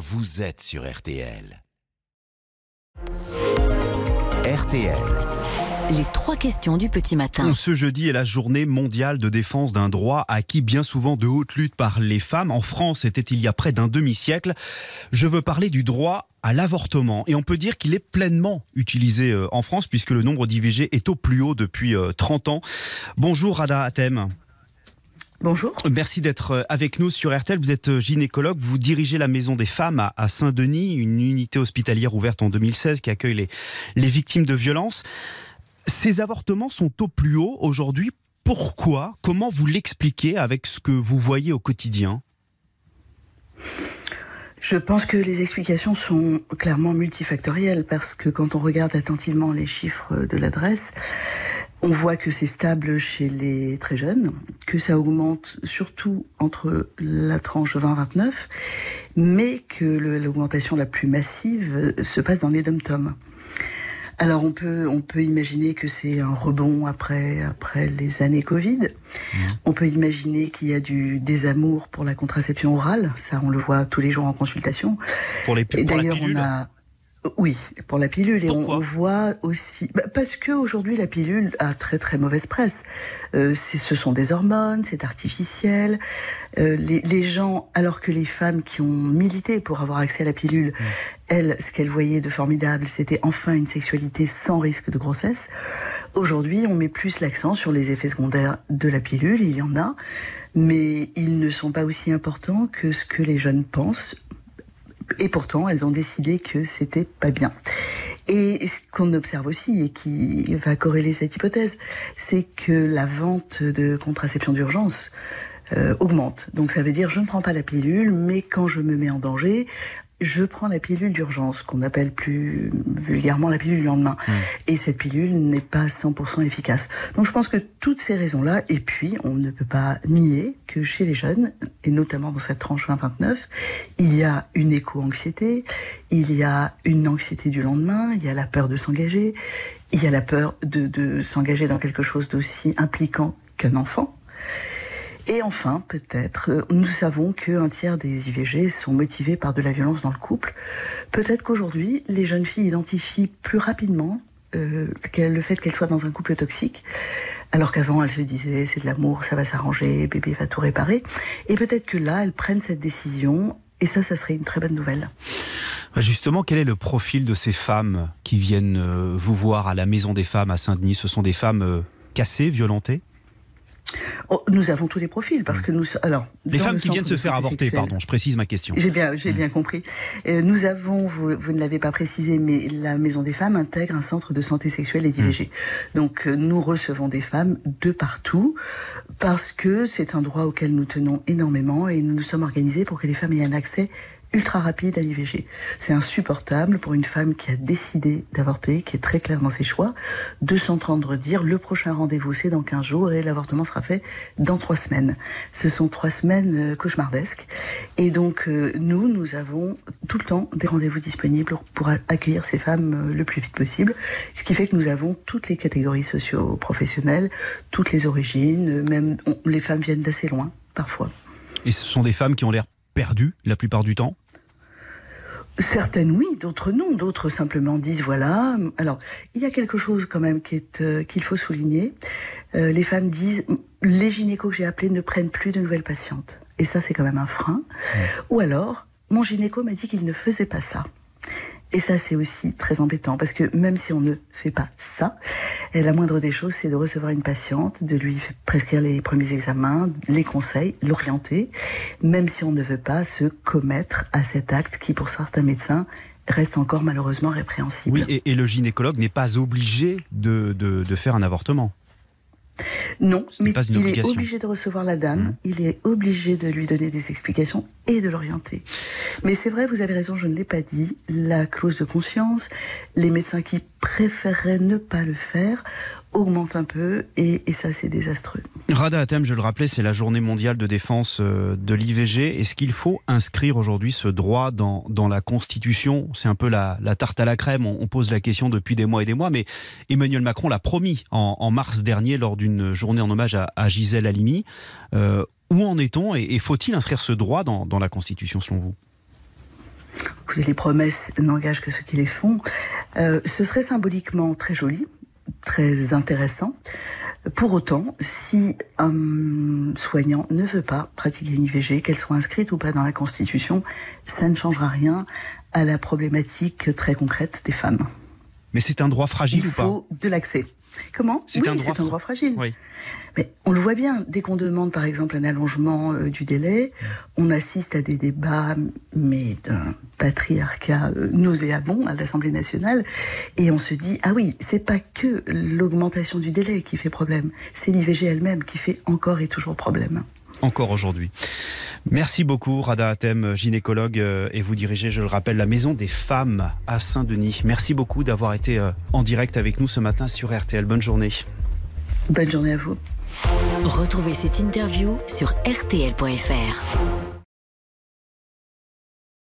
vous êtes sur RTL. RTL. Les trois questions du petit matin. Ce jeudi est la journée mondiale de défense d'un droit acquis bien souvent de haute lutte par les femmes. En France, c'était il y a près d'un demi-siècle. Je veux parler du droit à l'avortement. Et on peut dire qu'il est pleinement utilisé euh, en France puisque le nombre d'IVG est au plus haut depuis 30 euh, ans. Bonjour Rada Atem. Bonjour. Merci d'être euh, avec nous sur RTL. Vous êtes gynécologue, vous dirigez la Maison des Femmes à Saint-Denis, une unité hospitalière ouverte en 2016 qui accueille les, les victimes de violences. Ces avortements sont au plus haut aujourd'hui. Pourquoi? Comment vous l'expliquez avec ce que vous voyez au quotidien? Je pense que les explications sont clairement multifactorielles parce que quand on regarde attentivement les chiffres de l'adresse, on voit que c'est stable chez les très jeunes, que ça augmente surtout entre la tranche 20-29, mais que l'augmentation la plus massive se passe dans les dom-toms. Alors on peut on peut imaginer que c'est un rebond après après les années Covid. Mmh. On peut imaginer qu'il y a du désamour pour la contraception orale, ça on le voit tous les jours en consultation. Pour les Et d'ailleurs on a oui, pour la pilule. Et on, voit aussi... Bah, parce que aujourd'hui la pilule a très très mauvaise presse. Euh, ce sont des hormones, c'est artificiel. Euh, les, les, gens, alors que les femmes qui ont milité pour avoir accès à la pilule, elles, ce qu'elles voyaient de formidable, c'était enfin une sexualité sans risque de grossesse. Aujourd'hui, on met plus l'accent sur les effets secondaires de la pilule, il y en a, mais ils ne sont pas aussi importants que ce que les jeunes pensent et pourtant, elles ont décidé que c'était pas bien. Et ce qu'on observe aussi et qui va corréler cette hypothèse, c'est que la vente de contraception d'urgence euh, augmente. Donc ça veut dire je ne prends pas la pilule, mais quand je me mets en danger, je prends la pilule d'urgence, qu'on appelle plus vulgairement la pilule du lendemain. Mmh. Et cette pilule n'est pas 100% efficace. Donc je pense que toutes ces raisons-là, et puis on ne peut pas nier que chez les jeunes, et notamment dans cette tranche 20-29, il y a une éco-anxiété, il y a une anxiété du lendemain, il y a la peur de s'engager, il y a la peur de, de s'engager dans quelque chose d'aussi impliquant qu'un enfant. Et enfin, peut-être, euh, nous savons qu'un tiers des IVG sont motivés par de la violence dans le couple. Peut-être qu'aujourd'hui, les jeunes filles identifient plus rapidement euh, le fait qu'elles soient dans un couple toxique, alors qu'avant elles se disaient c'est de l'amour, ça va s'arranger, bébé va tout réparer. Et peut-être que là, elles prennent cette décision et ça, ça serait une très bonne nouvelle. Bah, justement, quel est le profil de ces femmes qui viennent euh, vous voir à la Maison des Femmes à Saint-Denis? Ce sont des femmes cassées, violentées? Oh, nous avons tous les profils parce que nous alors les femmes qui viennent se faire avorter pardon je précise ma question. J'ai bien j'ai bien compris. Euh, nous avons vous, vous ne l'avez pas précisé mais la maison des femmes intègre un centre de santé sexuelle et d'IVG donc euh, nous recevons des femmes de partout parce que c'est un droit auquel nous tenons énormément et nous nous sommes organisés pour que les femmes aient un accès ultra rapide à l'IVG. C'est insupportable pour une femme qui a décidé d'avorter, qui est très claire dans ses choix, de s'entendre dire le prochain rendez-vous c'est dans 15 jours et l'avortement sera fait dans 3 semaines. Ce sont 3 semaines euh, cauchemardesques. Et donc euh, nous, nous avons tout le temps des rendez-vous disponibles pour accueillir ces femmes euh, le plus vite possible. Ce qui fait que nous avons toutes les catégories socio-professionnelles, toutes les origines, même les femmes viennent d'assez loin parfois. Et ce sont des femmes qui ont l'air perdues la plupart du temps Certaines oui, d'autres non. D'autres simplement disent voilà. Alors, il y a quelque chose quand même euh, qu'il faut souligner. Euh, les femmes disent les gynécos que j'ai appelés ne prennent plus de nouvelles patientes. Et ça, c'est quand même un frein. Ou alors, mon gynéco m'a dit qu'il ne faisait pas ça. Et ça, c'est aussi très embêtant parce que même si on ne fait pas ça, la moindre des choses, c'est de recevoir une patiente, de lui prescrire les premiers examens, les conseils, l'orienter, même si on ne veut pas se commettre à cet acte qui, pour certains médecins, reste encore malheureusement répréhensible. Oui, et, le gynécologue n'est pas obligé de, de faire un avortement. Non, mais il est obligé de recevoir la dame, mmh. il est obligé de lui donner des explications et de l'orienter. Mais c'est vrai, vous avez raison, je ne l'ai pas dit, la clause de conscience, les médecins qui préféreraient ne pas le faire augmente un peu et, ça c'est désastreux. Rada Atem, je le rappelais, c'est la journée mondiale de défense euh, de l'IVG. Est-ce qu'il faut inscrire aujourd'hui ce droit dans, dans la Constitution? C'est un peu la, tarte à la crème, on, pose la question depuis des mois et des mois, mais Emmanuel Macron l'a promis en, mars dernier lors d'une journée en hommage à, Gisèle Halimi. Euh, où en est-on et, faut-il inscrire ce droit dans, dans la Constitution selon vous? Les promesses n'engagent que ceux qui les font. Euh, ce serait symboliquement très joli, très intéressant. Pour autant, si un soignant ne veut pas pratiquer une IVG, qu'elle soit inscrite ou pas dans la Constitution, ça ne changera rien à la problématique très concrète des femmes. Mais c'est un droit fragile ou pas? Il faut de l'accès. Comment C'est oui, un, droit un droit fragile. Oui. Mais on le voit bien, dès qu'on demande par exemple un allongement euh, du délai, on assiste à des débats, mais d'un patriarcat euh, nauséabond à l'Assemblée nationale, et on se dit ah oui, c'est pas que l'augmentation du délai qui fait problème, c'est l'IVG elle-même qui fait encore et toujours problème encore aujourd'hui. Merci beaucoup, Rada Atem, gynécologue, euh, et vous dirigez, je le rappelle, la Maison des Femmes à Saint-Denis. Merci beaucoup d'avoir été euh, en direct avec nous ce matin sur RTL. Bonne journée. Bonne journée à vous. Retrouvez cette interview sur rtl.fr.